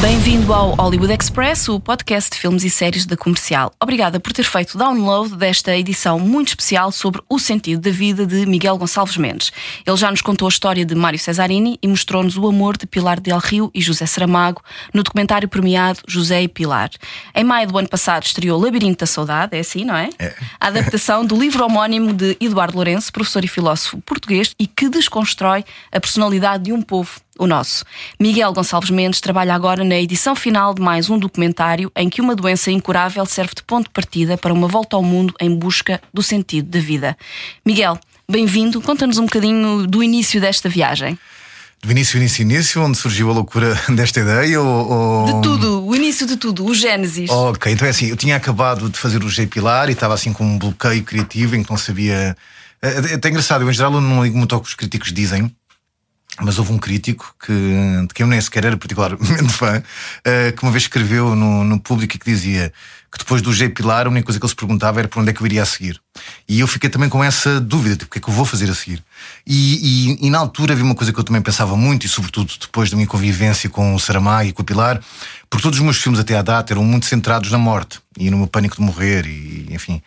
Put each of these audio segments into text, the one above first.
Bem-vindo ao Hollywood Express, o podcast de filmes e séries da comercial. Obrigada por ter feito download desta edição muito especial sobre o sentido da vida de Miguel Gonçalves Mendes. Ele já nos contou a história de Mário Cesarini e mostrou-nos o amor de Pilar Del Rio e José Saramago no documentário premiado José e Pilar. Em maio do ano passado estreou Labirinto da Saudade, é assim, não é? É. A adaptação do livro homónimo de Eduardo Lourenço, professor e filósofo português, e que desconstrói a personalidade de um povo o nosso. Miguel Gonçalves Mendes trabalha agora na edição final de mais um documentário em que uma doença incurável serve de ponto de partida para uma volta ao mundo em busca do sentido da vida. Miguel, bem-vindo. Conta-nos um bocadinho do início desta viagem. Do início, início, início, onde surgiu a loucura desta ideia? Ou, ou- De tudo, o início de tudo, o Gênesis. Ok, então é assim, eu tinha acabado de fazer o G Pilar e estava assim com um bloqueio criativo em que não sabia. É, é até engraçado, eu em geral eu não ligo muito ao que os críticos dizem. Mas houve um crítico que, de quem eu nem sequer era particularmente fã, eh, que uma vez escreveu no, no público que dizia que depois do G Pilar a única coisa que ele se perguntava era por onde é que eu iria a seguir. E eu fiquei também com essa dúvida, tipo, o que é que eu vou fazer a seguir? E, e- e na altura havia uma coisa que eu também pensava muito, e sobretudo depois da minha convivência com o Saramago e com o Pilar, porque todos os meus filmes até à data eram muito centrados na morte e no meu pânico de morrer, e enfim.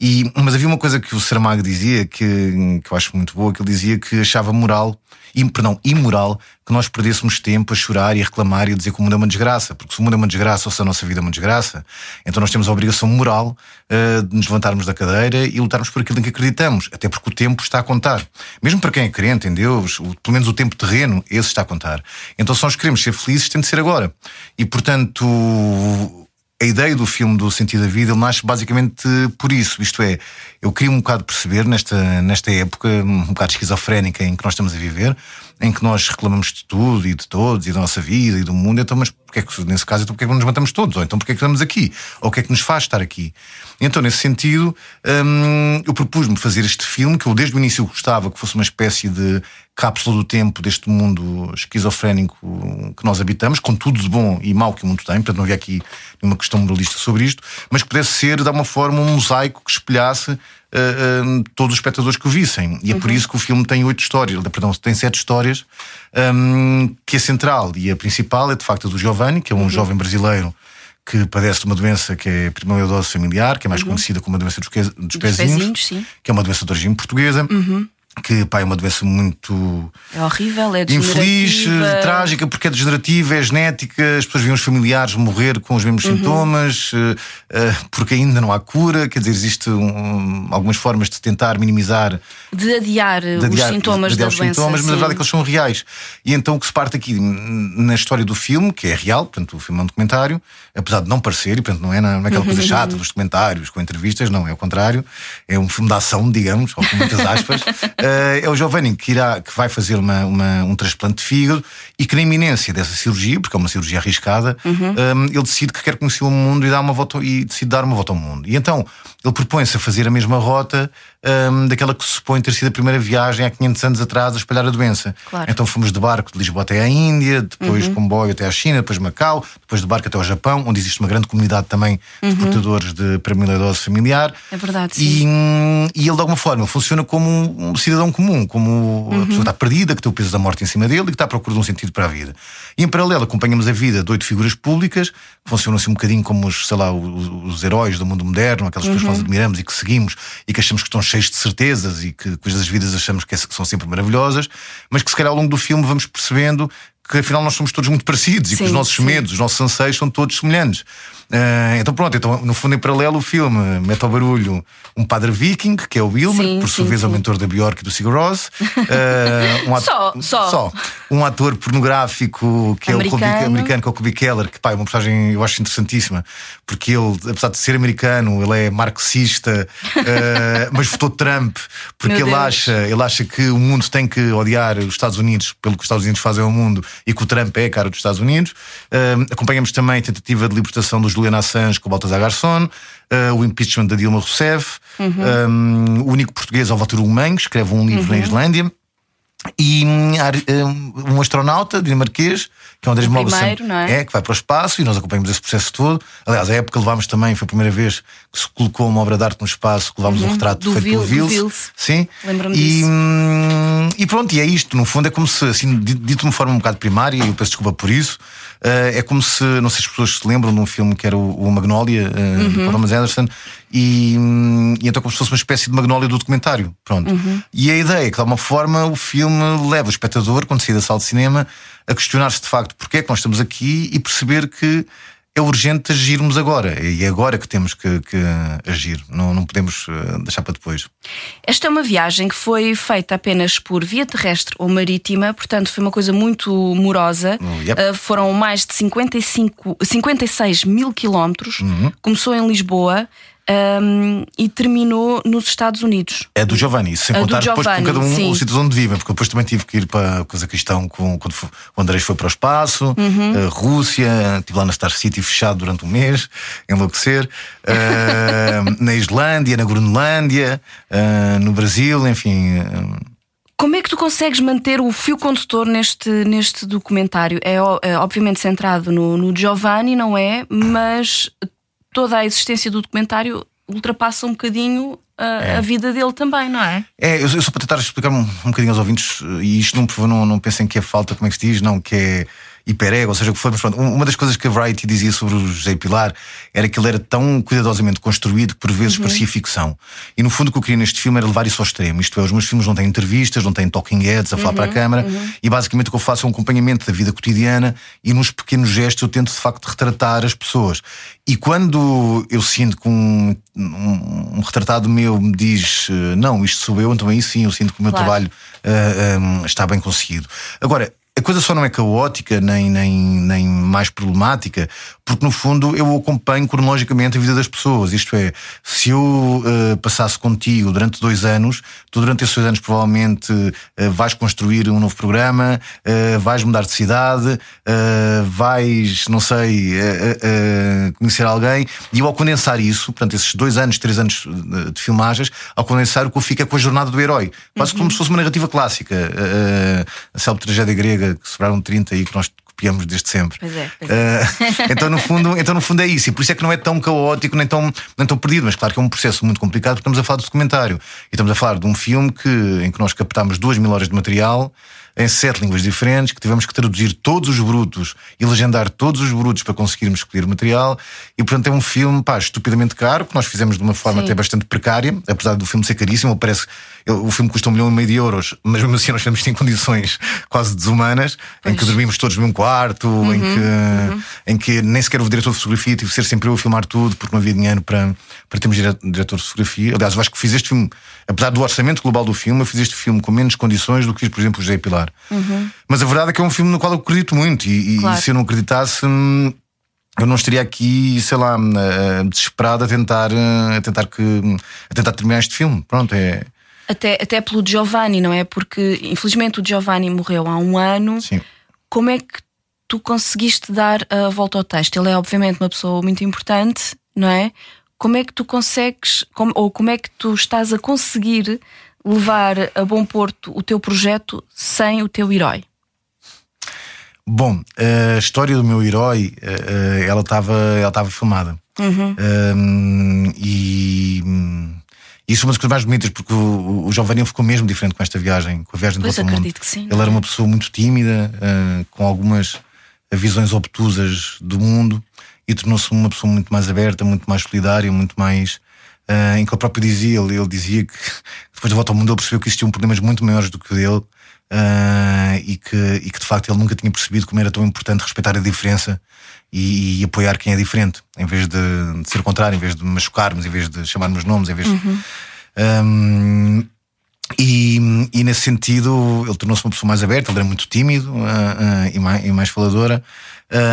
E, mas havia uma coisa que o Saramago dizia que, que eu acho muito boa, que ele dizia que achava moral, e, perdão, imoral, que nós perdêssemos tempo a chorar e a reclamar e a dizer que o mundo é uma desgraça, porque se o mundo é uma desgraça ou se a nossa vida é uma desgraça, então nós temos a obrigação moral eh, de nos levantarmos da cadeira e lutarmos por aquilo em que acreditamos, até porque o tempo está a contar. Mesmo para quem é crente em Deus, o- pelo menos o tempo terreno, esse está a contar. Então se nós queremos ser felizes, tem de ser agora. E portanto, a ideia do filme do Sentido da Vida ele nasce basicamente por isso. Isto é, eu queria um bocado perceber nesta, nesta época um bocado esquizofrénica em que nós estamos a viver, em que nós reclamamos de tudo e de todos e da nossa vida e do mundo, então, mas porque é que, nesse caso, então, porque é que não nos matamos todos? Ou então porque é que estamos aqui? Ou o que é que nos faz estar aqui? Então, nesse sentido, hum, eu propus-me fazer este filme que eu desde o início gostava que fosse uma espécie de cápsula do tempo deste mundo esquizofrénico que nós habitamos, com tudo de bom e mau que o mundo tem, portanto não havia aqui nenhuma questão moralista sobre isto, mas que pudesse ser, de alguma forma, um mosaico que espelhasse ah, ah, todos os espectadores que o vissem. E é por isso que o filme tem oito histórias, perdão, tem sete histórias, hum, que é central. E a principal é de facto a do Giovanni, que é um jovem brasileiro que padece de uma doença que é primeira-dose familiar, que é mais conhecida como a doença dos, que- dos pezinhos, pezinhos, sim. que é uma doença de origem portuguesa, que pá, é uma doença muito É horrível, é infeliz, trágica, porque é degenerativa, é genética, as pessoas veem os familiares morrer com os mesmos Uhum. sintomas, eh, eh, porque ainda não há cura, quer dizer, existem algumas formas de tentar minimizar De adiar de os adiar- sintomas de adiar da os doença. sintomas, mas a verdade é que eles são reais. E então o que se parte aqui na história do filme, que é real, portanto o filme é um documentário, apesar de não parecer, e portanto não é na, naquela coisa chata dos documentários com entrevistas, não, é o contrário, é um filme de ação, digamos, ou com muitas aspas. Eh, é o Giovanni que, irá, que vai fazer uma, uma- um transplante de fígado e que na iminência dessa cirurgia, porque é uma cirurgia arriscada, eh, ele decide que quer conhecer o mundo e, dá uma volta, e decide dar uma volta ao mundo. E então ele propõe-se a fazer a mesma rota hum, daquela que se supõe ter sido a primeira viagem há 500 anos atrás a espalhar a doença. Claro. Então fomos de barco de Lisboa até à Índia, depois comboio até à China, depois Macau, depois de barco até ao Japão, onde existe uma grande comunidade também de portadores de premiladose familiar. É verdade, E, hum, e ele, de alguma forma, funciona como um, um cidadão comum, como a pessoa que está perdida, que tem o peso da morte em cima dele e que está à procura de um sentido para a vida. E em paralelo, acompanhamos a vida de oito figuras públicas, que funcionam assim um bocadinho como os, sei lá, os, os heróis do mundo moderno, aquelas pessoas nós admiramos e que seguimos e que achamos que estão cheios de certezas e que cujas vidas achamos que, é- são sempre maravilhosas, mas que se calhar ao longo do filme vamos percebendo que afinal nós somos todos muito parecidos e que Sim, os nossos sim. medos, os nossos anseios são todos semelhantes. Ah, então pronto, então, no fundo em paralelo o filme mete ao barulho um padre viking, que é o Wilmer, Sim, por sua sim, vez é o sim. mentor da Bjork e do Sigur Rós. Ah, um ato- Só, só. Um ator pornográfico que é o Americano. Colby, americano, que é o Colby Keller, que pá, é uma personagem eu acho interessantíssima, porque ele, apesar de ser americano, ele é marxista, ah, mas votou Trump, porque Meu ele Deus. acha, ele acha que o mundo tem que odiar os Estados Unidos pelo que os Estados Unidos fazem ao mundo e que o Trump é a cara dos Estados Unidos. Acompanhamos também a tentativa de libertação do Julian Assange com o Baltasar Garçon, ah, o impeachment da Dilma Rousseff, Uhum. ah, o único português, Alvatur Ulemeng, escreve um livro na Islândia. E hum, hum, um astronauta dinamarquês, que é o Andrés Mola não é? que vai para o espaço e nós acompanhamos esse processo todo. Aliás, a época levámos também, foi a primeira vez que se colocou uma obra de arte no espaço, levámos um retrato Uhum. Do feito pelo Vil- do Vils. Vils. Sim. Lembro-me e, disso. hum, e pronto, e é isto. No fundo, é como se, assim, di- dito de uma forma um bocado primária, e eu peço desculpa por isso. eh, é como se, não sei se as pessoas se lembram de um filme que era o, Magnolia, eh, Uhum. Paul Thomas Anderson, e, hum, e então como se fosse uma espécie de Magnolia do documentário. Pronto. Uhum. E a ideia é que, de alguma forma, o filme leva o espectador, quando sair da sala de cinema, a questionar-se de facto porque é que nós estamos aqui e perceber que é urgente agirmos agora. E é agora que temos que, que agir. Não, não podemos eh, deixar para depois. Esta é uma viagem que foi feita apenas por via terrestre ou marítima, portanto foi uma coisa muito morosa. Oh, yep. Uh, foram mais de 55, 56 mil quilómetros. Uhum. Começou em Lisboa um, e terminou nos Estados Unidos. É do Giovanni, isso sem do contar depois com cada um sim. os sítios onde vivem, porque depois também tive que ir para a Cazaquistão com, quando fo- o Andrés foi para o espaço, Uhum. a Rússia, estive lá na Star City fechado durante um mês, enlouquecer, eh, na Islândia, na Groenlândia, eh, no Brasil, enfim. Como é que tu consegues manter o fio condutor neste, neste documentário? É, é obviamente centrado no, no Giovanni, não é? Mas toda a existência do documentário ultrapassa um bocadinho a, a vida dele também, não é? É, eu, eu só para tentar explicar um, um bocadinho aos ouvintes, e isto não, não, não pensem que é falta, como é que se diz, não, que é hiperego, ou seja, o que for, mas pronto, um- uma das coisas que a Variety dizia sobre o José Pilar era que ele era tão cuidadosamente construído que por vezes parecia ficção. E no fundo o que eu queria neste filme era levar isso ao extremo. Isto é, os meus filmes não têm entrevistas, não têm talking heads a falar para a câmara, e basicamente o que eu faço é um acompanhamento da vida cotidiana e nos pequenos gestos eu tento de facto retratar as pessoas. E quando eu sinto que um, um, um retratado meu me diz eh, não, isto sou eu, então aí sim eu sinto que o meu Claro. trabalho ah, ah, está bem conseguido. Agora, a coisa só não é caótica nem, nem, nem mais problemática, porque no fundo eu acompanho cronologicamente a vida das pessoas. Isto é, se eu ah, passasse contigo durante dois anos, tu durante esses dois anos provavelmente ah, vais construir um novo programa, ah, vais mudar de cidade, vais, não sei, conhecer alguém, e eu ao condensar isso, portanto, esses dois anos, três anos de filmagens, ao condensar o que eu fico é com a jornada do herói. Quase como se fosse uma narrativa clássica. a célebre tragédia grega que sobraram 30 e que nós copiamos desde sempre. Pois é, pois é. Ah, então, no fundo, então, no fundo, é isso. E por isso é que não é tão caótico nem tão, nem tão perdido. Mas claro que é um processo muito complicado porque estamos a falar de documentário. E estamos a falar de um filme que, em que nós captámos duas mil horas de material em sete línguas diferentes, que tivemos que traduzir todos os brutos e legendar todos os brutos para conseguirmos escolher o material. E portanto é um filme pá, estupidamente caro, que nós fizemos de uma forma Sim. até bastante precária, apesar do filme ser caríssimo. Parece o filme custa um milhão e meio de euros, mas mesmo assim nós isto em condições quase desumanas, em que dormimos todos no mesmo quarto, em, que, em que nem sequer houve diretor de fotografia, tive que ser sempre eu a filmar tudo, porque não havia dinheiro para, para termos dire- diretor de fotografia. Aliás, eu acho que fiz este filme, apesar do orçamento global do filme, eu fiz este filme com menos condições do que fiz, por exemplo, o José Pilar. Mas a verdade é que é um filme no qual eu acredito muito, e, e Claro. se eu não acreditasse. Eu não estaria aqui, sei lá, eh, desesperado a tentar, eh, a tentar que, a tentar terminar este filme. Pronto, é. Até, até pelo Giovanni, não é? Porque infelizmente o Giovanni morreu há um ano. Sim. Como é que tu conseguiste dar a volta ao texto? Ele é obviamente uma pessoa muito importante, não é? Como é que tu consegues, como- ou como é que tu estás a conseguir levar a bom porto o teu projeto sem o teu herói? Bom, a história do meu herói, eh, eh, ela estava ela filmada. Um, e hum, isso é uma das coisas mais bonitas, porque o, o Giovanni ficou mesmo diferente com esta viagem, com a viagem Pois, ao mundo. acredito que sim, Ele era é? uma pessoa muito tímida, eh, com algumas visões obtusas do mundo e tornou-se uma pessoa muito mais aberta, muito mais solidária, muito mais. Eh, em que ele próprio dizia, ele, ele dizia que depois da volta ao mundo ele percebeu que existiam problemas muito maiores do que o dele eh, e, que, e que de facto ele nunca tinha percebido como era tão importante respeitar a diferença e, e apoiar quem é diferente, em vez de, de ser o contrário, em vez de machucarmos, em vez de chamarmos nomes, em vez de. Hum, e, e nesse sentido ele tornou-se uma pessoa mais aberta, ele era muito tímido ah, ah, e, mais, e mais faladora.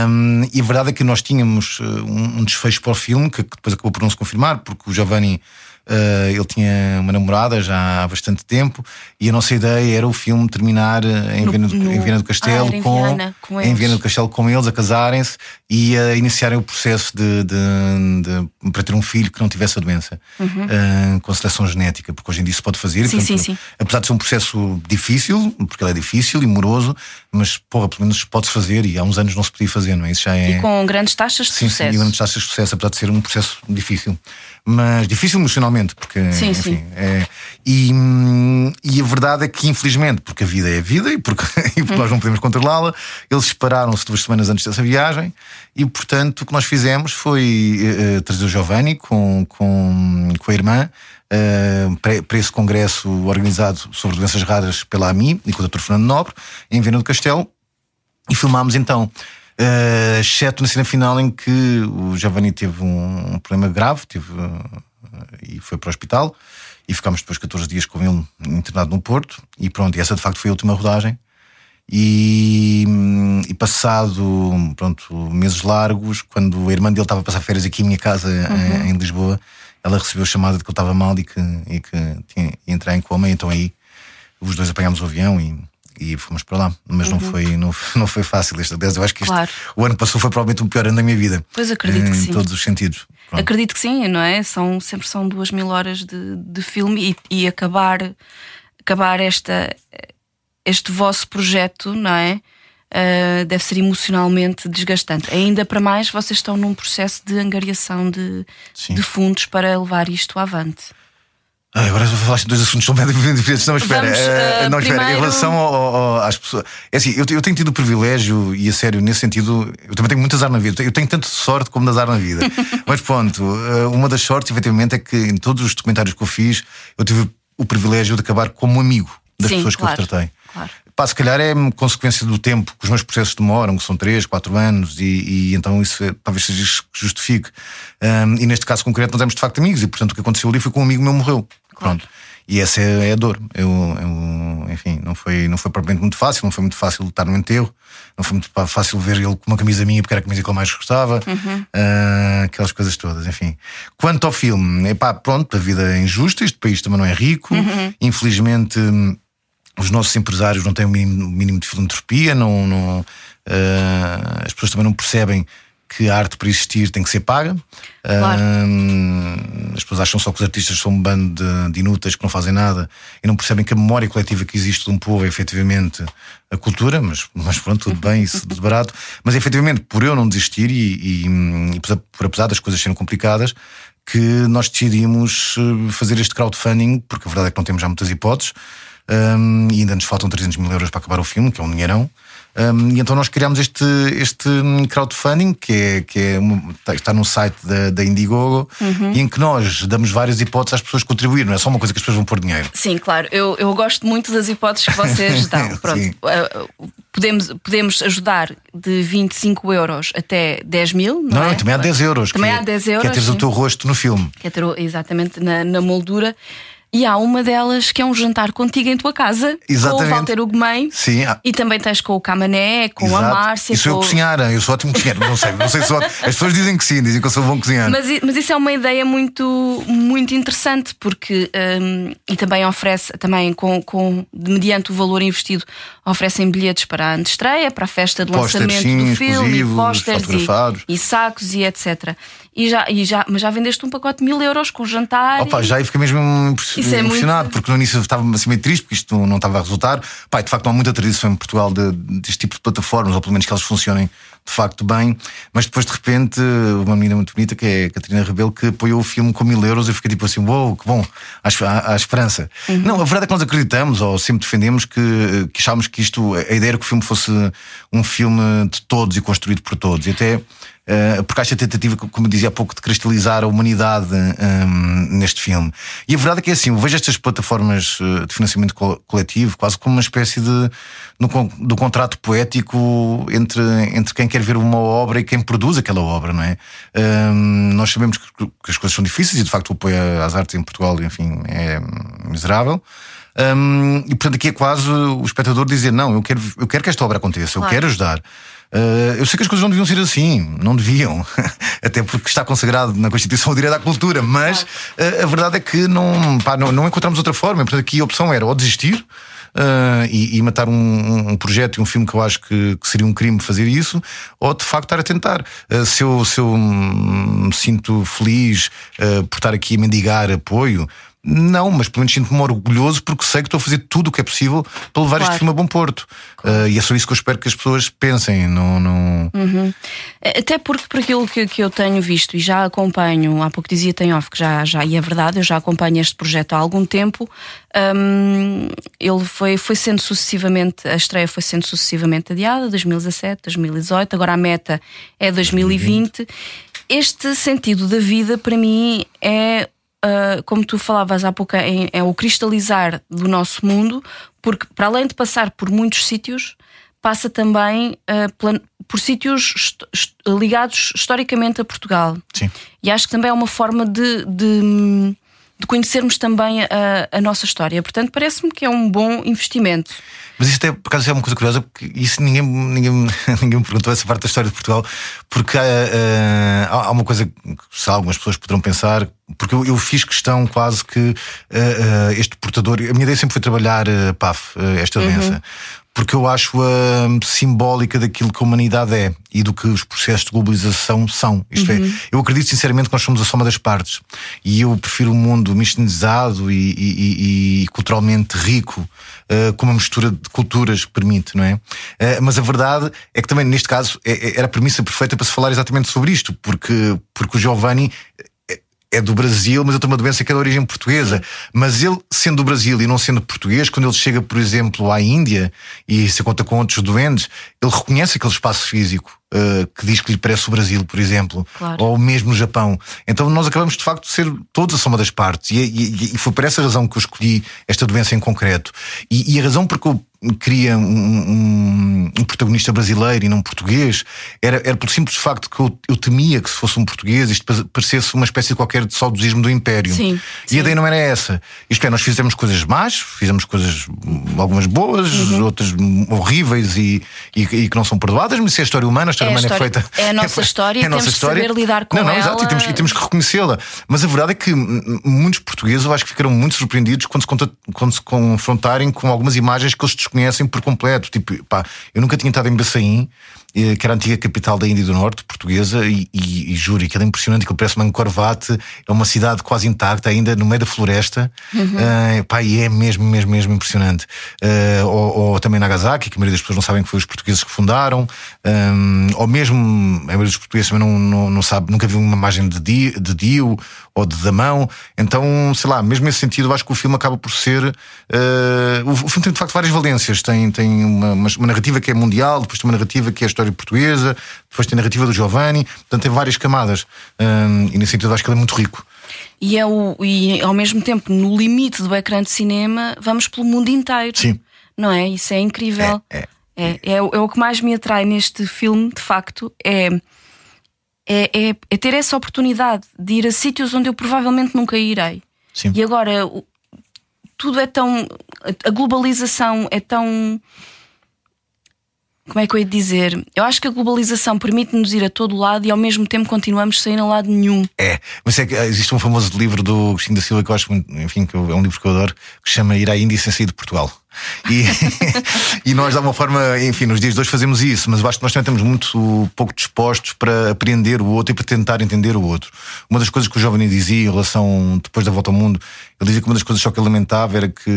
Hum, e a verdade é que nós tínhamos ah, um, um desfecho para o filme que, que depois acabou por não se confirmar, porque o Giovanni Uh, ele tinha uma namorada já há bastante tempo e a nossa ideia era o filme terminar eh, em, No- Viena, do, no- em Viena do Castelo Ah, em com, Viana, com em eles. Viena do Castelo com eles a casarem-se e a iniciarem o processo de, de- de- para ter um filho que não tivesse a doença uh, com seleção genética, porque hoje em dia se pode fazer. Uhum. Sim, portanto, sim, sim. Apesar de ser um processo difícil, porque ele é difícil e moroso, mas porra, pelo menos pode-se fazer e há uns anos não se podia fazer, não é? Isso já é. E com grandes taxas de Sim, sim, sucesso. e grandes taxas de sucesso, apesar de ser um processo difícil. Mas difícil emocionalmente, porque. Sim, enfim, sim. é- e, e a verdade é que, infelizmente, porque a vida é a vida e porque, e porque nós não podemos controlá-la, eles separaram-se duas semanas antes dessa viagem e, portanto, o que nós fizemos foi eh, trazer o Giovanni com, com, com a irmã. Para, esse congresso organizado sobre doenças raras pela AMI e com o Dr. Fernando Nobre, em Viana do Castelo, e filmámos então, eh, exceto na cena final em que o Giovanni teve um, um problema grave teve, eh, e foi para o hospital. E ficámos depois 14 dias com ele internado no Porto. E pronto, e essa de facto foi a última rodagem. E, e passado pronto, meses largos, quando a irmã dele estava a passar férias aqui em minha casa eh, em Lisboa, ela recebeu a chamada de que ele estava mal e que, e que tinha, ia entrar em coma. E então aí os dois apanhámos o avião e, e fomos para lá. Mas não, foi, não, não foi fácil. Este, aliás, eu acho que este, Claro. o ano passou foi provavelmente o pior ano da minha vida. Pois acredito que em sim. todos os sentidos. Pronto. Acredito que sim, não é? São, sempre são duas mil horas de, de filme e, e acabar, acabar esta, este vosso projeto, não é? Ah, deve ser emocionalmente desgastante. Ainda para mais, vocês estão num processo de angariação de, de fundos para levar isto avante. Ah, agora falar de dois assuntos bem diferentes. Não, espera, Vamos, eh, não, espera. Em primeiro- relação ao- ao- às pessoas. É assim, eu, eu tenho tido o privilégio, e a sério, nesse sentido, eu também tenho muito azar na vida. Eu tenho tanto sorte como azar na vida. mas pronto, uma das sortes, efetivamente, é que em todos os documentários que eu fiz, eu tive o privilégio de acabar como amigo das Sim, pessoas claro, que eu tratei. Claro. Pá, se calhar é consequência do tempo que os meus processos demoram, que são 3, 4 anos, e, e então isso é- talvez seja isso que justifique. Ahm, e neste caso concreto, nós éramos de facto amigos, e portanto o que aconteceu ali foi que um amigo meu morreu. Pronto. E essa é, é a dor. Eu, eu, enfim, não foi, não foi propriamente muito fácil, não foi muito fácil estar no enterro, não foi muito pá, fácil ver ele com uma camisa minha, porque era a camisa que ele mais gostava, Ah, aquelas coisas todas, enfim. Quanto ao filme, epá, pronto, a vida é injusta, este país também não é rico, infelizmente. Os nossos empresários não têm o mínimo, o mínimo de filantropia, não, não, eh, as pessoas também não percebem que a arte para existir tem que ser paga. Claro. Eh, as pessoas acham só que os artistas são um bando de, de inúteis que não fazem nada e não percebem que a memória coletiva que existe de um povo é efetivamente a cultura, mas, mas pronto, tudo bem, isso de barato. Mas efetivamente, por eu não desistir e, e, e por, por apesar das coisas serem complicadas, que nós decidimos eh, fazer este crowdfunding, porque a verdade é que não temos já muitas hipóteses. Um, e ainda nos faltam 300 mil euros para acabar o filme, que é um dinheirão. Um, e então nós criámos este, este crowdfunding que, é, que é um- está- no site da, da Indiegogo e em que nós damos várias hipóteses às pessoas contribuir, não é só uma coisa que as pessoas vão pôr dinheiro. Sim, claro. Eu, eu gosto muito das hipóteses que vocês dão. Pronto. Uh, podemos, podemos ajudar de 25 euros até 10 mil. Não, Não, é? também há 10 euros. Também que há é, 10 Que é euros, teres o sim. teu rosto no filme. Que é ter o- exatamente na, na moldura. E há uma delas que é um jantar contigo em tua casa, com o Exatamente. Walter Ugumem. Sim, E também tens com o Camané, com a Exato. Márcia. E sou eu com... cozinhar, eu sou ótimo cozinheiro, não sei, não sei se sou. As pessoas dizem que sim, dizem que eu sou bom cozinheiro. Mas, mas isso é uma ideia muito, muito interessante porque hum, e também oferece também com, com mediante o valor investido oferecem bilhetes para a antestreia, para a festa de Pósteres, lançamento sim, do filme, fotografados. e, e sacos e etc. E já, e já, mas já vendeste um pacote de mil euros com jantar. Opa, e- já aí fiquei mesmo Isso é muito- porque no início estava assim meio triste, porque isto não estava a resultar. E de facto há muita tradição em Portugal de, deste tipo de plataformas, ou pelo menos que elas funcionem de facto bem. Mas depois de repente, uma menina muito bonita, que é a Catarina Rebelo, que apoiou o filme com mil euros, eu fiquei tipo assim, uou, wow, que bom, há, há- esperança. Não, a verdade é que nós acreditamos, ou sempre defendemos, que, que achávamos que isto, a ideia era que o filme fosse um filme de todos e construído por todos. E até. Uh, porque acho a tentativa, como eu dizia há pouco, de cristalizar a humanidade um, neste filme. E a verdade é que é assim: eu vejo estas plataformas uh, de financiamento co- coletivo quase como uma espécie de no, do contrato poético entre, entre quem quer ver uma obra e quem produz aquela obra, não é? Um, nós sabemos que, que as coisas são difíceis e de facto o apoio às artes em Portugal, enfim, é miserável. Um, e portanto aqui é quase o espectador dizer: Não, eu quero, eu quero que esta obra aconteça, eu Claro. quero ajudar. Uh, eu sei que as coisas não deviam ser assim, não deviam, até porque está consagrado na Constituição o direito à cultura, mas uh, a verdade é que não, pá, não, não encontramos outra forma. Portanto, aqui a opção era ou desistir. Uh, e, e, matar um, um, projeto e um filme que eu acho que, que, seria um crime fazer isso, ou de facto estar a tentar. Uh, se, eu, se eu me sinto feliz uh, por estar aqui a mendigar apoio, não, mas pelo menos sinto-me orgulhoso porque sei que estou a fazer tudo o que é possível para levar claro. este filme a bom porto. Claro. Uh, e é só isso que eu espero que as pessoas pensem. Não, não... Uhum. Até porque, por aquilo que, que eu tenho visto e já acompanho, há pouco dizia tem off que já, já, e é verdade, eu já acompanho este projeto há algum tempo. Um, ele foi, foi sendo sucessivamente, a estreia foi sendo sucessivamente adiada, 2017, 2018, agora a meta é 2020. 2020. Este sentido da vida, para mim, é uh, como tu falavas há pouco, é, é, o cristalizar do nosso mundo, porque para além de passar por muitos sítios, passa também uh, por sítios ligados historicamente a Portugal. Sim. E acho que também é uma forma de, de, de conhecermos também a, a nossa história. Portanto, parece-me que é um bom investimento. Mas isto é, por acaso, é uma coisa curiosa, porque isso ninguém, ninguém, ninguém me perguntou essa parte da história de Portugal, porque uh, há uma coisa que algumas pessoas poderão pensar, porque eu, eu fiz questão quase que uh, uh, este portador, a minha ideia sempre foi trabalhar PAF, esta uhum. doença. Uhum porque eu acho-a simbólica daquilo que a humanidade é e do que os processos de globalização são. Isto é, uhum. é, eu acredito sinceramente que nós somos a soma das partes e eu prefiro um mundo mistinizado e, e, e, culturalmente rico, uh, com uma mistura de culturas permite, não é? Uh, mas a verdade é que também neste caso é, é, era a premissa perfeita para se falar exatamente sobre isto, porque, porque o Giovanni é do Brasil, mas ele tem uma doença que é de origem portuguesa. Mas ele, sendo do Brasil e não sendo português, quando ele chega, por exemplo, à Índia e se conta com outros doentes, ele reconhece aquele espaço físico uh, que diz que lhe parece o Brasil, por exemplo, claro. ou mesmo o Japão. Então nós acabamos de facto de ser todos a soma das partes. E, e, e foi por essa razão que eu escolhi esta doença em concreto. E, e a razão porque eu queria um, um, um, protagonista brasileiro e não português era, era pelo simples facto que eu, eu, temia que se fosse um português isto parecesse uma espécie de qualquer de saudosismo do Império. Sim, e sim. a ideia não era essa. Isto é, nós fizemos coisas más, fizemos coisas algumas boas, uhum. outras horríveis e, e, e, que não são perdoadas, mas isso é a história humana, história é humana a é feita. É a nossa história, é a nossa temos história. que saber lidar com não, não, ela. Exato, e temos, e temos que reconhecê-la. Mas a verdade é que muitos portugueses eu acho que ficaram muito surpreendidos quando se, quando se confrontarem com algumas imagens que eles desconhecem por completo. Tipo, pá, eu nunca tinha estado em Braçaim eh, que era a antiga capital da Índia do Norte, portuguesa, e, e, e juro que é impressionante, que parece uma Corvate, é uma cidade quase intacta, ainda no meio da floresta, uhum. uh, pá, e é mesmo, mesmo, mesmo impressionante. Uh, ou, ou, também Nagasaki, que a maioria das pessoas não sabem que foi os portugueses que fundaram, um, ou mesmo, a maioria dos portugueses também não, não, não sabe, nunca viu uma imagem de Dio, de Dio ou de Damão, então, sei lá, mesmo nesse sentido, acho que o filme acaba por ser. Uh, o, filme tem de facto várias valências, tem, tem uma, uma, narrativa que é mundial, depois tem uma narrativa que é a história portuguesa, depois tem a narrativa do Giovanni, portanto tem várias camadas. Um, e nesse sentido acho que ele é muito rico. E, é o, e ao mesmo tempo, no limite do ecrã de cinema, vamos pelo mundo inteiro. Sim. Não é? Isso é incrível. É, é. É, é, é, o que mais me atrai neste filme, de facto, é, é, é, é ter essa oportunidade de ir a sítios onde eu provavelmente nunca irei. Sim. E agora tudo é tão. A globalização é tão como é que eu ia dizer? Eu acho que a globalização permite-nos ir a todo lado e ao mesmo tempo continuamos sem ir a lado nenhum. É, mas é que existe um famoso livro do Agostinho da Silva que eu acho enfim, que é um livro que eu adoro, que se chama Ir à Índia sem sair de Portugal. E, e nós, de alguma forma, enfim, nos dias de hoje fazemos isso, mas eu acho que nós também estamos muito pouco dispostos para aprender o outro e para tentar entender o outro. Uma das coisas que o jovem dizia em relação, depois da volta ao mundo, ele dizia que uma das coisas só que ele lamentava era que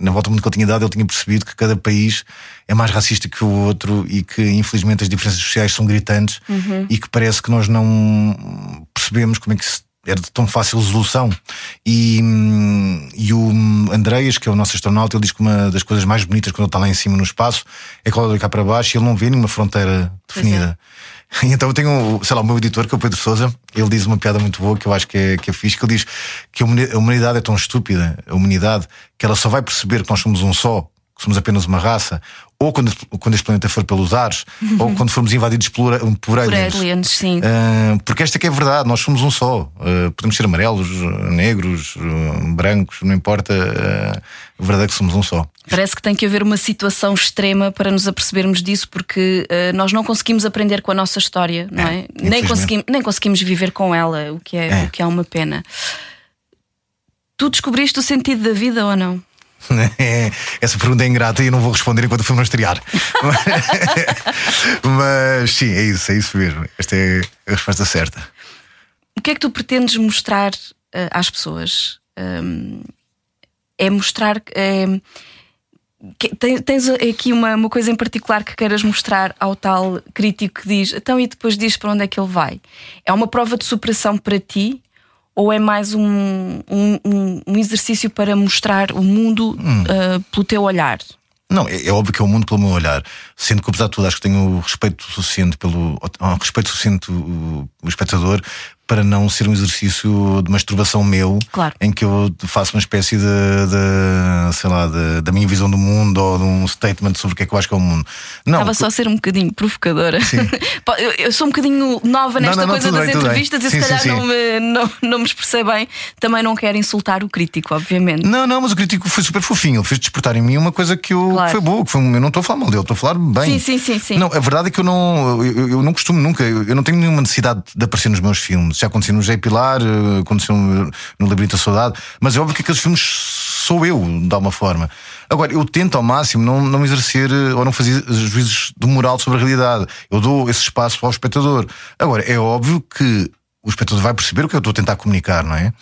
na, volta ao mundo que ele tinha dado, ele tinha percebido que cada país é mais racista que o outro e que, infelizmente, as diferenças sociais são gritantes uhum. e que parece que nós não percebemos como é que se era de tão fácil resolução. E, e o Andreas, que é o nosso astronauta, ele diz que uma das coisas mais bonitas quando ele está lá em cima no espaço é que ele olha cá para baixo e ele não vê nenhuma fronteira definida. É. Então eu tenho, sei lá, o meu editor, que é o Pedro Souza, ele diz uma piada muito boa que eu acho que é, que é fixe, que ele diz que a humanidade é tão estúpida, a humanidade, que ela só vai perceber que nós somos um só, que somos apenas uma raça, ou quando, quando este planeta for pelos ares, ou quando formos invadidos por, por Por aliens. aliens, sim. Ah, porque esta que é a verdade, nós somos um só. Ah, podemos ser amarelos, negros, brancos, não importa. ah, a verdade é que somos um só. Parece que tem que haver uma situação extrema para nos apercebermos disso, porque nós não conseguimos aprender com a nossa história, não é? É, nem, conseguimos, nem conseguimos viver com ela, o que é, É. O que é uma pena. Tu descobriste o sentido da vida ou não? Essa pergunta é ingrata e eu não vou responder enquanto o filme não estrear. Mas sim, é isso, é isso mesmo. Esta é a resposta certa. O que é que tu pretendes mostrar eh, às pessoas? Hum, é mostrar. é, que- tem- tens aqui uma, uma coisa em particular que queiras mostrar ao tal crítico que diz então e depois diz para onde é que ele vai? É uma prova de superação para ti ou é mais um, um, um- exercício para mostrar o mundo eh, pelo teu olhar? Não, é, é óbvio que é o mundo pelo meu olhar. Sendo que, apesar de tudo, acho que tenho respeito suficiente pelo. respeito suficiente o, o espectador para não ser um exercício de masturbação meu, Claro. em que eu faço uma espécie de, de sei lá, de- da minha visão do mundo ou de um statement sobre o que é que eu acho que é o mundo. Não, Estava só a ser um bocadinho provocadora. Eu, eu sou um bocadinho nova Não, nesta não, não, coisa tudo das bem, entrevistas e Sim, se calhar sim, sim. Não, me, não, não me expressei bem. Também não quero insultar o crítico, obviamente. Não, não, mas o crítico foi super fofinho. Ele fez despertar em mim uma coisa que, eu, Claro. que foi boa. Que foi, eu não estou a falar mal dele, estou a falar bem. Sim, sim, sim, sim. Não, a verdade é que eu não, eu, eu não costumo nunca, eu, eu não tenho nenhuma necessidade de aparecer nos meus filmes. Já aconteceu no Jay Pilar, eh, aconteceu no, no Labirinto da Saudade, mas é óbvio que aqueles filmes sou eu, de alguma forma. Agora, eu tento ao máximo não, não exercer eh, ou não fazer juízos de moral sobre a realidade. Eu dou esse espaço ao espectador. Agora, é óbvio que o espectador vai perceber o que eu estou a tentar comunicar, não é?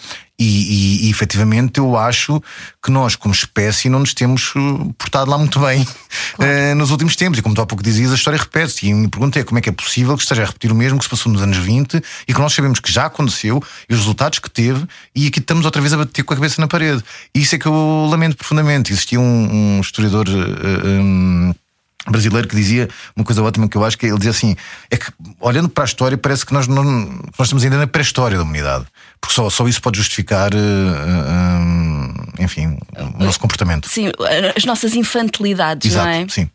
E, e, e efetivamente eu acho que nós, como espécie, não nos temos uh, portado lá muito bem eh, nos últimos tempos. E como tu há pouco dizias, a história repete-se. E a minha pergunta é como é que é possível que esteja a repetir o mesmo que se passou nos anos 20 e que nós sabemos que já aconteceu e os resultados que teve, e aqui estamos outra vez a bater com a cabeça na parede. E isso é que eu lamento profundamente. Existia um, um historiador. eh, um, brasileiro que dizia uma coisa ótima que eu acho que ele dizia assim: é que olhando para a história, parece que nós, não, nós estamos ainda na pré-história da humanidade, porque só, só isso pode justificar, eh, eh, enfim, o nosso comportamento. Sim, as nossas infantilidades, Exato, não é? sim.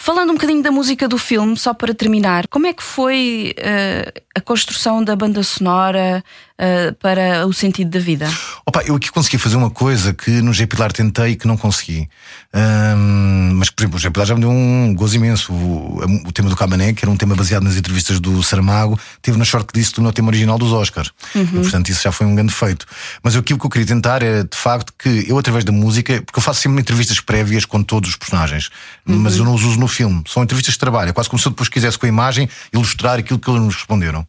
Falando um bocadinho da música do filme, só para terminar, como é que foi eh, a construção da banda sonora eh, para o sentido da vida? Opa, eu aqui consegui fazer uma coisa que no G Pilar tentei e que não consegui. Ahm, mas, por exemplo, o G Pilar já me deu um gozo imenso. O, o tema do Camané, que era um tema baseado nas entrevistas do Saramago, teve na shortlist do meu tema original dos Oscars. E, portanto, isso já foi um grande feito. Mas aquilo que eu queria tentar é, de facto, que eu, através da música, porque eu faço sempre entrevistas prévias com todos os personagens, mas eu não os uso no filme. São entrevistas de trabalho. É quase como se eu depois quisesse com a imagem ilustrar aquilo que eles nos responderam.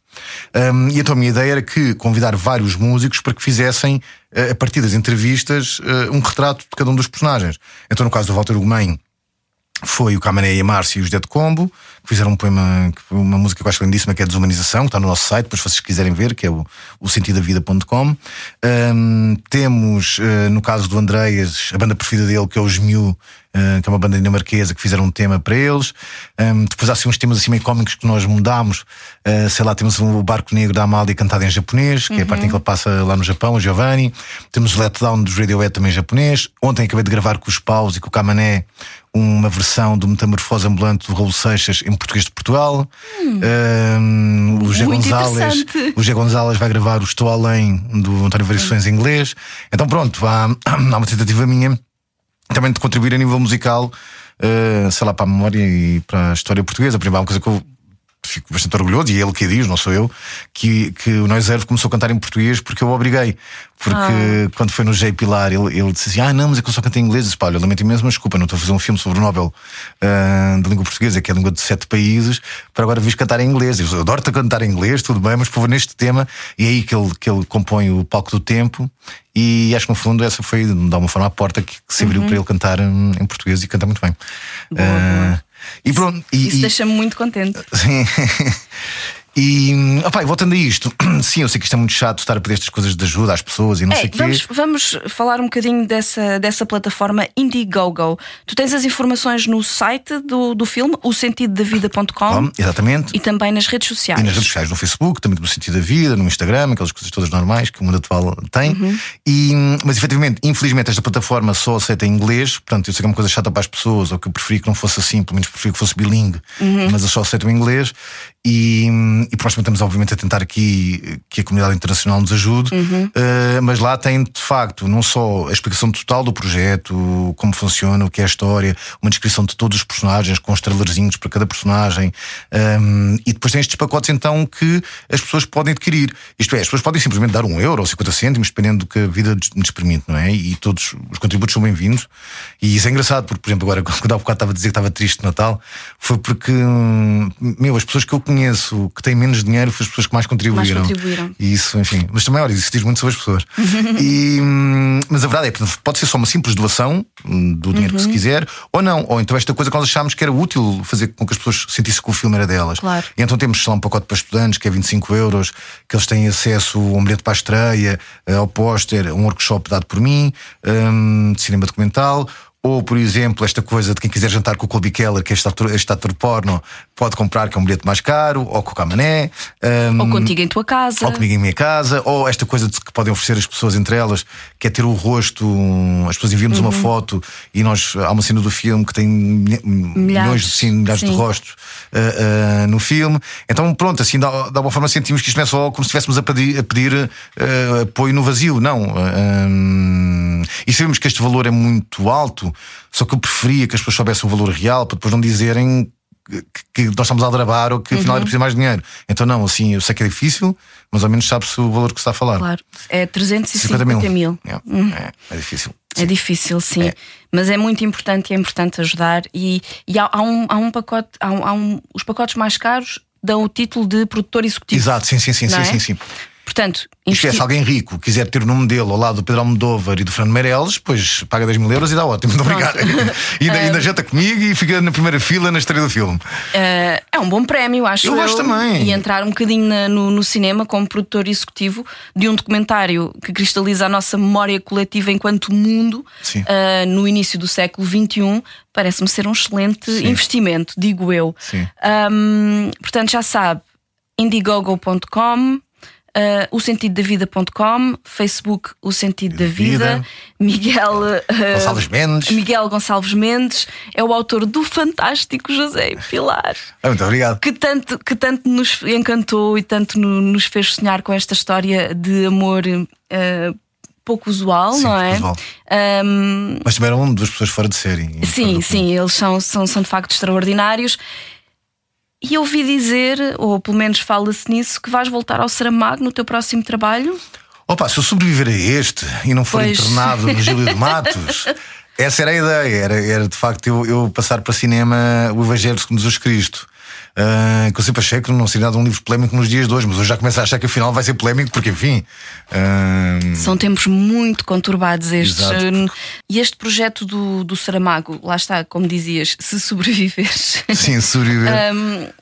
Ahm, e então a minha ideia era que convidar vários músicos para que fizessem, eh, a partir das entrevistas, eh, um retrato de cada um dos personagens. Então, no caso do Walter Ugumem, foi o Camané e a Márcia e os Dead Combo, que fizeram um poema, uma música que eu acho lindíssima, que é Desumanização, que está no nosso site, depois se vocês quiserem ver, que é o, o sentidavida.com. Ahm, temos, eh, no caso do Andreas, a banda preferida dele, que é o Zmiu, eh, que é uma banda dinamarquesa, que fizeram um tema para eles. Ahm, depois há assim uns temas assim meio cómicos que nós mudámos. Eh, sei lá, temos o Barco Negro da Amália cantado em japonês, que é a parte em que ele passa lá no Japão, o Giovanni. Temos o Letdown dos Radiohead também em japonês. Ontem acabei de gravar com os Paus e com o Camané uma versão do Metamorfose Ambulante do Raul Seixas em português de Portugal. Ahm, o José Muito Gonzalez, o Gonzalez vai gravar o Estou Além do António Variações em inglês. Então pronto, há, há uma tentativa minha também de contribuir a nível musical, eh, sei lá, para a memória e para a história portuguesa. Por exemplo, uma coisa que eu fico bastante orgulhoso, e é ele que diz, não sou eu, que, que o Noise Earth começou a cantar em português porque eu o obriguei. Porque quando foi no J Pilar, ele, ele disse assim: Ah, não, mas é que eu só canto em inglês. Eu disse, Pá, eu lamento imenso, mas desculpa, não estou a fazer um filme sobre o Nobel ah, de língua portuguesa, que é a língua de sete países, para agora vis cantar em inglês. Eu adoro-te cantar em inglês, tudo bem, mas por favor, neste tema, e é aí que ele, que ele compõe o palco do tempo. E acho que no fundo essa foi, de alguma forma, a porta que, que se abriu para ele cantar hum, em português e canta muito bem. Boa, Ah, E pronto, e, Isso deixa-me muito contente. Sim. E, opá, e voltando a isto, sim, eu sei que isto é muito chato estar a pedir estas coisas de ajuda às pessoas e não É, sei o quê. vamos, vamos falar um bocadinho dessa, dessa plataforma Indiegogo. Tu tens as informações no site do, do filme, o sentidodavida.com Bom, exatamente. e também nas redes sociais. E nas redes sociais, no Facebook, também no sentido da vida, no Instagram, aquelas coisas todas normais que o mundo atual tem. Uhum. E, mas efetivamente, infelizmente, esta plataforma só aceita em inglês, portanto, eu sei que é uma coisa chata para as pessoas, ou que eu preferi que não fosse assim, pelo menos preferi que fosse bilingue, Uhum. mas eu só aceito em inglês. E, e nós também estamos, obviamente, a tentar aqui que a comunidade internacional nos ajude, Uhum. Eh, mas lá tem de facto não só a explicação total do projeto, como funciona, o que é a história, uma descrição de todos os personagens, com os trailerzinhos para cada personagem, ehm, e depois tem estes pacotes então que as pessoas podem adquirir. Isto é, as pessoas podem simplesmente dar um euro ou 50 cêntimos, dependendo do que a vida nos permite, não é? E todos os contributos são bem-vindos. E isso é engraçado, porque, por exemplo, agora, quando há bocado estava a dizer que estava triste de Natal, foi porque, hum, meu, as pessoas que eu conheço que têm menos dinheiro foram as pessoas que mais contribuíram. contribuíram. E isso, enfim. Mas também, olha, isso diz muito sobre as pessoas. E, hum, mas a verdade é que pode ser só uma simples doação hum, do dinheiro que se quiser, ou não. Ou então esta coisa que nós achámos que era útil fazer com que as pessoas sentissem que o filme era delas. Claro. E então temos lá, um pacote para estudantes que é 25 euros, que eles têm acesso a um bilhete para a estreia, eh, ao póster, um workshop dado por mim, hum, de cinema documental. Ou, por exemplo, esta coisa de quem quiser jantar com o Colby Keller, que é este ator, este ator porno, pode comprar, que é um bilhete mais caro, ou com o Camané. hum, Ou contigo em tua casa. ou comigo em minha casa, ou esta coisa de que podem oferecer as pessoas entre elas, que é ter o rosto, as pessoas enviam-nos Uhum. uma foto e nós há uma cena do filme que tem milha- milhões de, sim, milhares de sim. rostos ah, ah, no filme. Então, pronto, assim, da, da uma forma sentimos que isto não é só como se estivéssemos a pedir, a pedir ah, apoio no vazio, não. Hum, e sabemos que este valor é muito alto, só que eu preferia que as pessoas soubessem o valor real para depois não dizerem que, nós estamos a aldrabar ou que afinal Uhum. é preciso mais dinheiro. Então, não, assim, eu sei que é difícil, mas ao menos sabe-se o valor que se está a falar. Claro, é 350 50 mil. mil. É, é, é difícil. É difícil, sim. É. Mas é muito importante e é importante ajudar. E, e há, há um, há um pacote, há um, há um- os pacotes mais caros dão o título de produtor executivo. Exato, sim, sim, sim, Não sim, é? sim, sim. Portanto, Isto é, se alguém rico quiser ter o nome dele ao lado do Pedro Almodóvar e do Fernando Meirelles, pois paga 10 mil euros e dá ótimo, muito obrigado. E ainda, ainda janta comigo e fica na primeira fila na estreia do filme. eh, é um bom prémio, acho Eu gosto também. E entrar um bocadinho na- no, no cinema como produtor executivo de um documentário que cristaliza a nossa memória coletiva enquanto mundo eh, no início do século XXI parece-me ser um excelente Sim. investimento, digo eu. Sim. Ahm, portanto, já sabe, indiegogo.com, ah, o sentido da vida.com, Facebook O Sentido da Vida, Vida. Miguel ah, Gonçalves Mendes. Miguel Gonçalves Mendes é o autor do fantástico José Pilar. Ah, muito obrigado. Que tanto, que tanto nos encantou e tanto no- nos fez sonhar com esta história de amor ah, pouco usual, Sim, não é? usual. Ahm, Mas também eram duas pessoas fora de série. Sim, sim, eles são, são, são de facto extraordinários. E ouvi dizer, ou pelo menos fala-se nisso, que vais voltar ao Saramago no teu próximo trabalho. Opa, se eu sobreviver a este e não for Pois. internado no Gílio de Matos, essa era a ideia. Era, era de facto eu, eu passar para cinema o Evangelho segundo Jesus Cristo. Ah, que eu sempre achei que não seria nada um livro polémico nos dias de hoje, mas eu já começo a achar que afinal vai ser polémico, porque enfim. ah, São tempos muito conturbados estes. Exato. Hum, E este projeto do, do Saramago, lá está, como dizias, se sobreviveres, sim, sobreviver.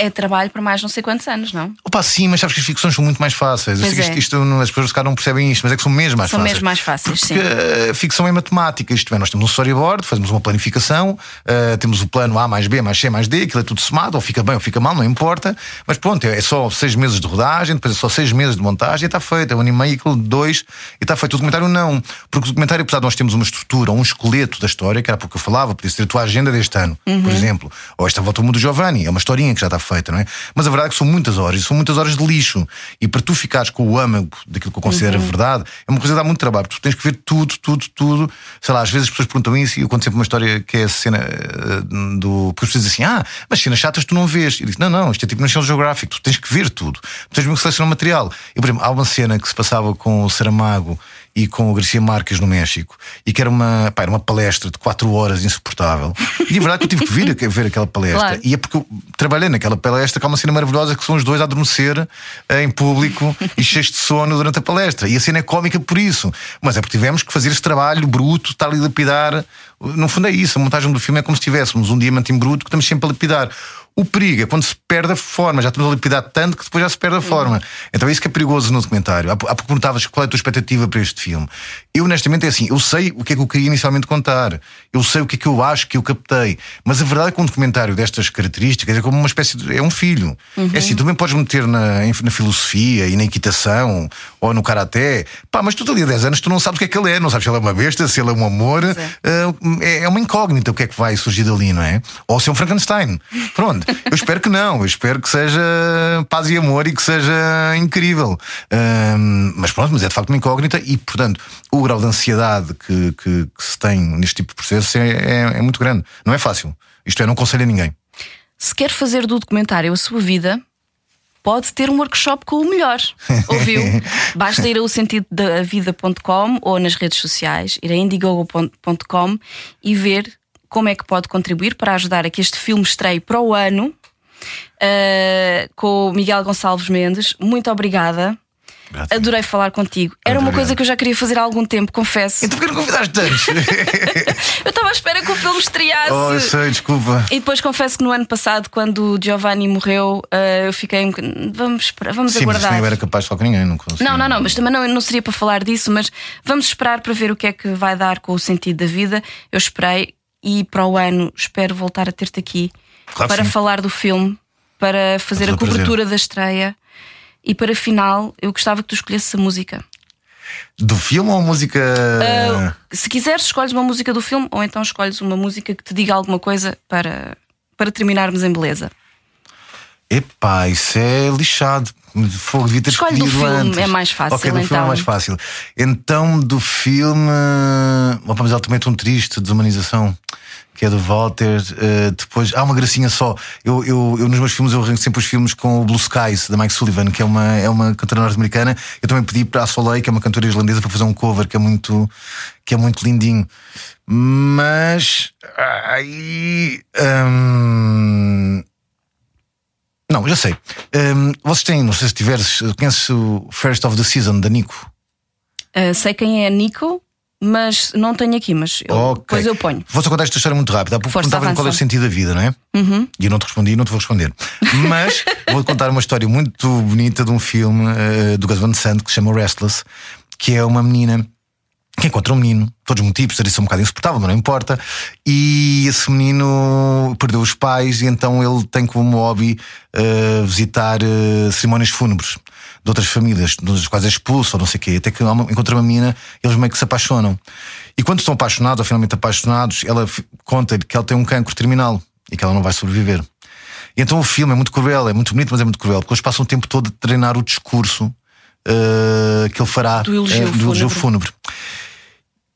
é trabalho para mais não sei quantos anos, não? Opa, sim, mas sabes que as ficções são muito mais fáceis. Pois que é. isto, isto- as pessoas calhar não percebem isto, mas é que são mesmo mais São fáceis. mesmo mais fáceis, Porque sim. a ficção é matemática. Isto é, nós temos um storyboard, fazemos uma planificação, eh, temos o plano A mais B mais C mais D, aquilo é tudo somado, ou fica bem ou fica mal, não importa. Mas pronto, é só seis meses de rodagem, depois é só seis meses de montagem e está feito. É um ano e aquilo de dois e está feito. O documentário não. Porque o documentário, apesar de nós termos uma estrutura, um esqueleto da história, que era porque eu falava, podia ser a tua agenda deste ano, Uhum. por exemplo. Ou esta volta ao mundo do Giovanni, é uma historinha que já está feita, não é? Mas a verdade é que são muitas horas, são muitas horas de lixo. E para tu ficares com o âmago daquilo que eu considero Uhum. a verdade, é uma coisa que dá muito trabalho. porque Tu tens que ver tudo, tudo, tudo. Sei lá, às vezes as pessoas perguntam isso e eu conto sempre uma história que é a cena eh, do. Porque as pessoas dizem assim: ah, mas cenas chatas tu não vês. E digo: não, não, isto é tipo National Geographic, tu tens que ver tudo. Tu tens mesmo que selecionar material. E, por exemplo, há uma cena que se passava com o Saramago e com o Garcia Marques no México e que era uma, pá, era uma palestra de 4 horas insuportável. E a verdade é que eu tive que vir a ver aquela palestra. Claro. E é porque eu trabalhei naquela palestra que há uma cena maravilhosa que são os dois a adormecer eh, em público e cheios de sono durante a palestra. E a cena é cómica por isso. Mas é porque tivemos que fazer esse trabalho bruto, estar ali a lapidar. No fundo é isso, a montagem do filme é como se tivéssemos um diamante em bruto que estamos sempre a lapidar. O perigo é quando se perde a forma, já estamos a lapidar tanto que depois já se perde a forma. Então é isso que é perigoso no documentário. Há pou- há pouco perguntavas qual é a tua expectativa para este filme. Eu, honestamente, é assim: eu sei o que é que eu queria inicialmente contar, eu sei o que é que eu acho que eu captei, mas a verdade é que um documentário destas características é como uma espécie de. é um filho. É assim, tu também podes meter na, na filosofia e na equitação ou no karaté, pá, mas tu dali a 10 anos tu não sabes o que é que ele é, não sabes se ele é uma besta, se ele é um amor, ah, é, é uma incógnita o que é que vai surgir dali, não é? Ou se é um Frankenstein. Pronto, eu espero que não, eu espero que seja paz e amor e que seja incrível. Ahm, mas pronto, mas é de facto uma incógnita e, portanto, o grau de ansiedade que, que- que se tem neste tipo de processo é, é- é muito grande. Não é fácil. Isto é, não aconselho a ninguém. Se quer fazer do documentário a sua vida, pode ter um workshop com o melhor. Ouviu? Basta ir ao sentido da vida.com ou nas redes sociais, ir a indiegogo.com e ver como é que pode contribuir para ajudar a que este filme estreie para o ano. uh, com o Miguel Gonçalves Mendes. Muito obrigada. Adorei falar contigo. Era uma obrigado. coisa que eu já queria fazer há algum tempo, confesso. Então por que não convidaste tantos? Eu estava à espera que o filme estreasse. oh, eu sei, desculpa. E depois confesso que no ano passado, quando o Giovanni morreu, eh, eu fiquei. Vamos, esperar, vamos Sim, mas aguardar. nem eu era capaz de falar com ninguém, não consegui. Não, não, não, mas também não, não seria para falar disso, mas vamos esperar para ver o que é que vai dar com o sentido da vida. Eu esperei e para o ano espero voltar a ter-te aqui Claro para sim. falar do filme, para fazer a o prazer. cobertura da estreia e para final eu gostava que tu escolhesses a música. Do filme ou música. Uh, se quiseres, escolhes uma música do filme ou então escolhes uma música que te diga alguma coisa para, para terminarmos em beleza. Epá, isso é lixado. Fogo devia ter Escolhe do escolhido filme, antes. é mais fácil, Ok, do filme então. é mais fácil. Então, do filme. Oh, mas também é tão triste, desumanização, que é do Walter. eh, depois, há uma gracinha só. Eu, eu, eu nos meus filmes, eu arranco sempre os filmes com o Blue Skies, da Mike Sullivan, que é uma, é uma cantora norte-americana. Eu também pedi para a Soleil, que é uma cantora islandesa, para fazer um cover que é muito, que é muito lindinho. Mas. Ai, hum, não, já sei. Hum, vocês têm, não sei se tiveres, conheces o First of the Season da Nico? Uh, sei quem é a Nico, mas não tenho aqui, mas eu, Ok. depois eu ponho. Vou só contar esta história muito rápida. Há pouco Força, perguntava qual é o sentido da vida, não é? E eu não te respondi e não te vou responder. Mas vou contar uma história muito bonita de um filme eh, do Gus Van Sant que se chama Restless, que é uma menina que encontra um menino, todos muito tipos, isso é um bocado insuportável, mas não importa. E esse menino perdeu os pais, e então ele tem como hobby eh, visitar eh, cerimónias fúnebres de outras famílias, das quais é expulso ou não sei o quê. Até que encontra uma menina, eles meio que se apaixonam. E quando estão apaixonados, ou finalmente apaixonados, ela conta-lhe que ela tem um cancro terminal e que ela não vai sobreviver. E então o filme é muito cruel, é muito bonito, mas é muito cruel, porque eles passam o tempo todo a treinar o discurso eh, que ele fará Do elogio eh, do elogio fúnebre. fúnebre.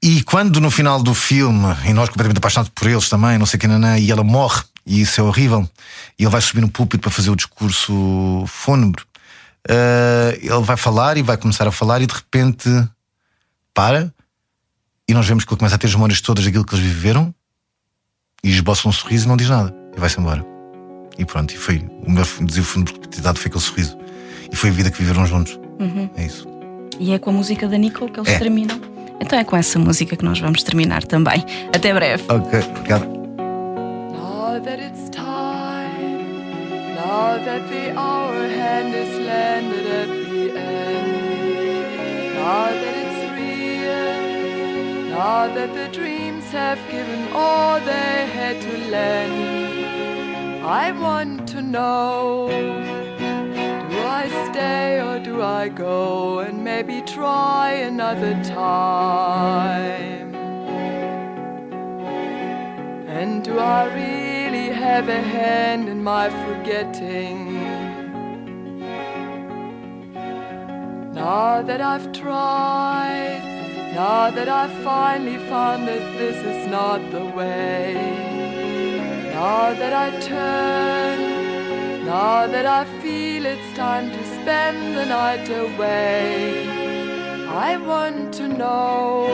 E quando no final do filme, e nós completamente apaixonados por eles também, não sei quem, nanã, e ela morre, e isso é horrível, e ele vai subir no púlpito para fazer o discurso fúnebre, eh, ele vai falar e vai começar a falar, e de repente para, e nós vemos que ele começa a ter as memórias todas daquilo que eles viveram, e esboça um sorriso e não diz nada, e vai-se embora. E pronto, e foi o meu desafio fúnebre que foi aquele sorriso. E foi a vida que viveram juntos. É isso. E é com a música da Nico que eles É. terminam. Então é com essa música que nós vamos terminar também. Até breve. Ok, obrigado. Now that it's time, now that the hour hand is landed at the end, now that it's real, now that the dreams have given all they had to lend, I want to know. Do I stay or do I go and maybe try another time? And do I really have a hand in my forgetting? Now that I've tried, now that I've finally found that this is not the way, now that I turn, now that I feel it's time to spend the night away, I want to know.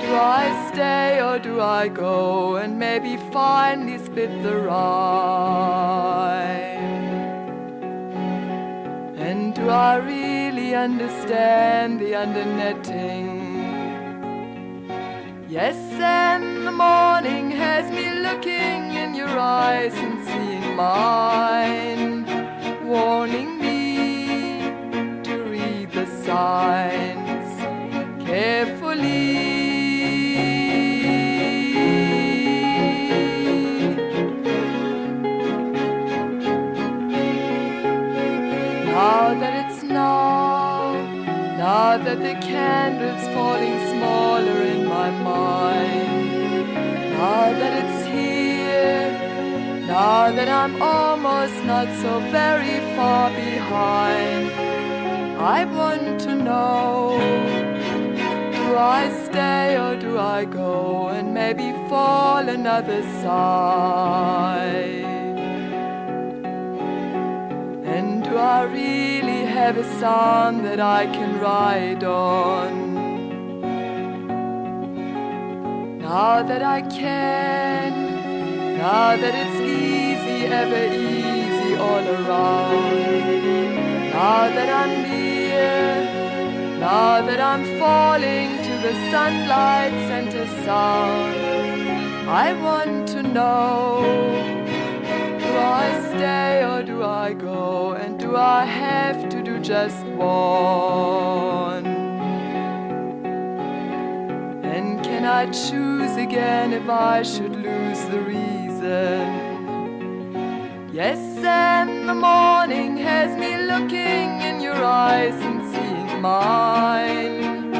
Do I stay or do I go and maybe finally split the rhyme? And do I really understand the undernetting? Yes, and the morning has me looking in your eyes and seeing mine, warning signs. Carefully. Now that it's now, now that the candle's falling smaller in my mind, now that it's here, now that I'm almost not so very far behind, I want to know do I stay or do I go and maybe fall another side? And do I really have a sun that I can ride on? Now that I can, now that it's easy, ever easy all around. Now that I'm near, now that I'm falling to the sunlight center sound, I want to know do I stay or do I go? And do I have to do just one? And can I choose again if I should lose the reason? Yes, and the morning has me looking in your eyes and seeing mine,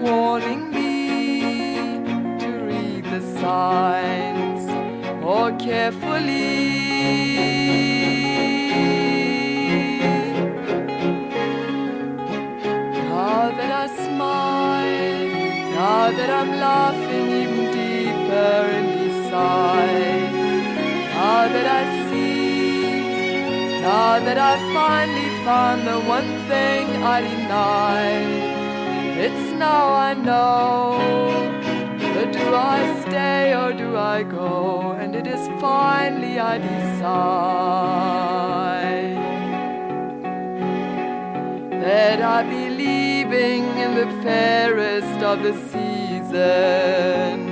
warning me to read the signs more carefully. Now that I smile, now that I'm laughing even deeper inside, now that I now that I've finally found the one thing I denied, it's now I know. But do I stay or do I go? And it is finally I decide that I be leaving in the fairest of the seasons.